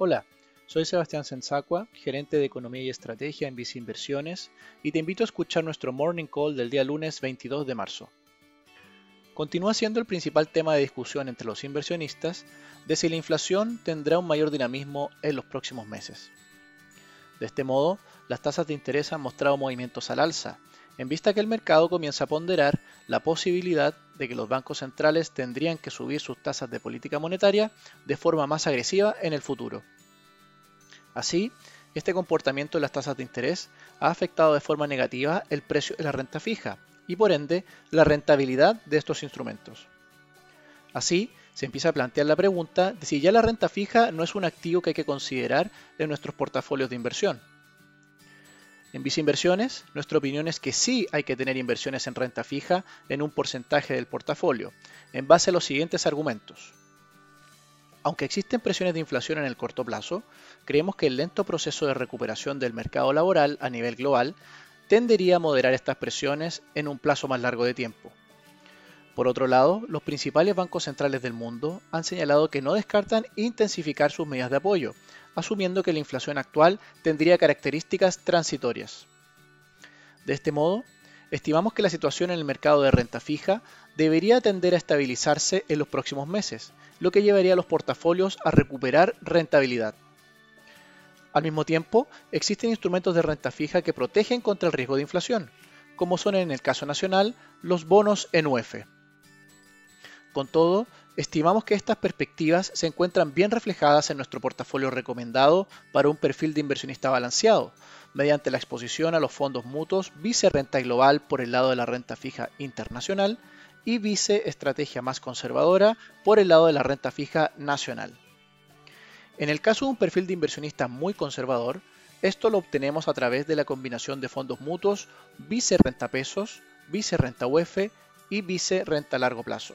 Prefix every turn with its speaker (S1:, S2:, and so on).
S1: Hola, soy Sebastián Sensacua, gerente de Economía y Estrategia en Vice Inversiones, y te invito a escuchar nuestro Morning Call del día lunes 22 de marzo. Continúa siendo el principal tema de discusión entre los inversionistas de si la inflación tendrá un mayor dinamismo en los próximos meses. De este modo, las tasas de interés han mostrado movimientos al alza, en vista que el mercado comienza a ponderar la posibilidad de que los bancos centrales tendrían que subir sus tasas de política monetaria de forma más agresiva en el futuro. Así, este comportamiento de las tasas de interés ha afectado de forma negativa el precio de la renta fija y por ende la rentabilidad de estos instrumentos. Así, se empieza a plantear la pregunta de si ya la renta fija no es un activo que hay que considerar en nuestros portafolios de inversión. En Viceinversiones, nuestra opinión es que sí hay que tener inversiones en renta fija en un porcentaje del portafolio, en base a los siguientes argumentos. Aunque existen presiones de inflación en el corto plazo, creemos que el lento proceso de recuperación del mercado laboral a nivel global tendería a moderar estas presiones en un plazo más largo de tiempo. Por otro lado, los principales bancos centrales del mundo han señalado que no descartan intensificar sus medidas de apoyo, asumiendo que la inflación actual tendría características transitorias. De este modo, estimamos que la situación en el mercado de renta fija debería tender a estabilizarse en los próximos meses, lo que llevaría a los portafolios a recuperar rentabilidad. Al mismo tiempo, existen instrumentos de renta fija que protegen contra el riesgo de inflación, como son en el caso nacional los bonos en UF. Con todo, Estimamos que estas perspectivas se encuentran bien reflejadas en nuestro portafolio recomendado para un perfil de inversionista balanceado, mediante la exposición a los fondos mutuos Vice Renta Global por el lado de la renta fija internacional y Vice Estrategia más conservadora por el lado de la renta fija nacional. En el caso de un perfil de inversionista muy conservador, esto lo obtenemos a través de la combinación de fondos mutuos Vice Renta Pesos, Vice Renta UF y Vice Renta Largo Plazo.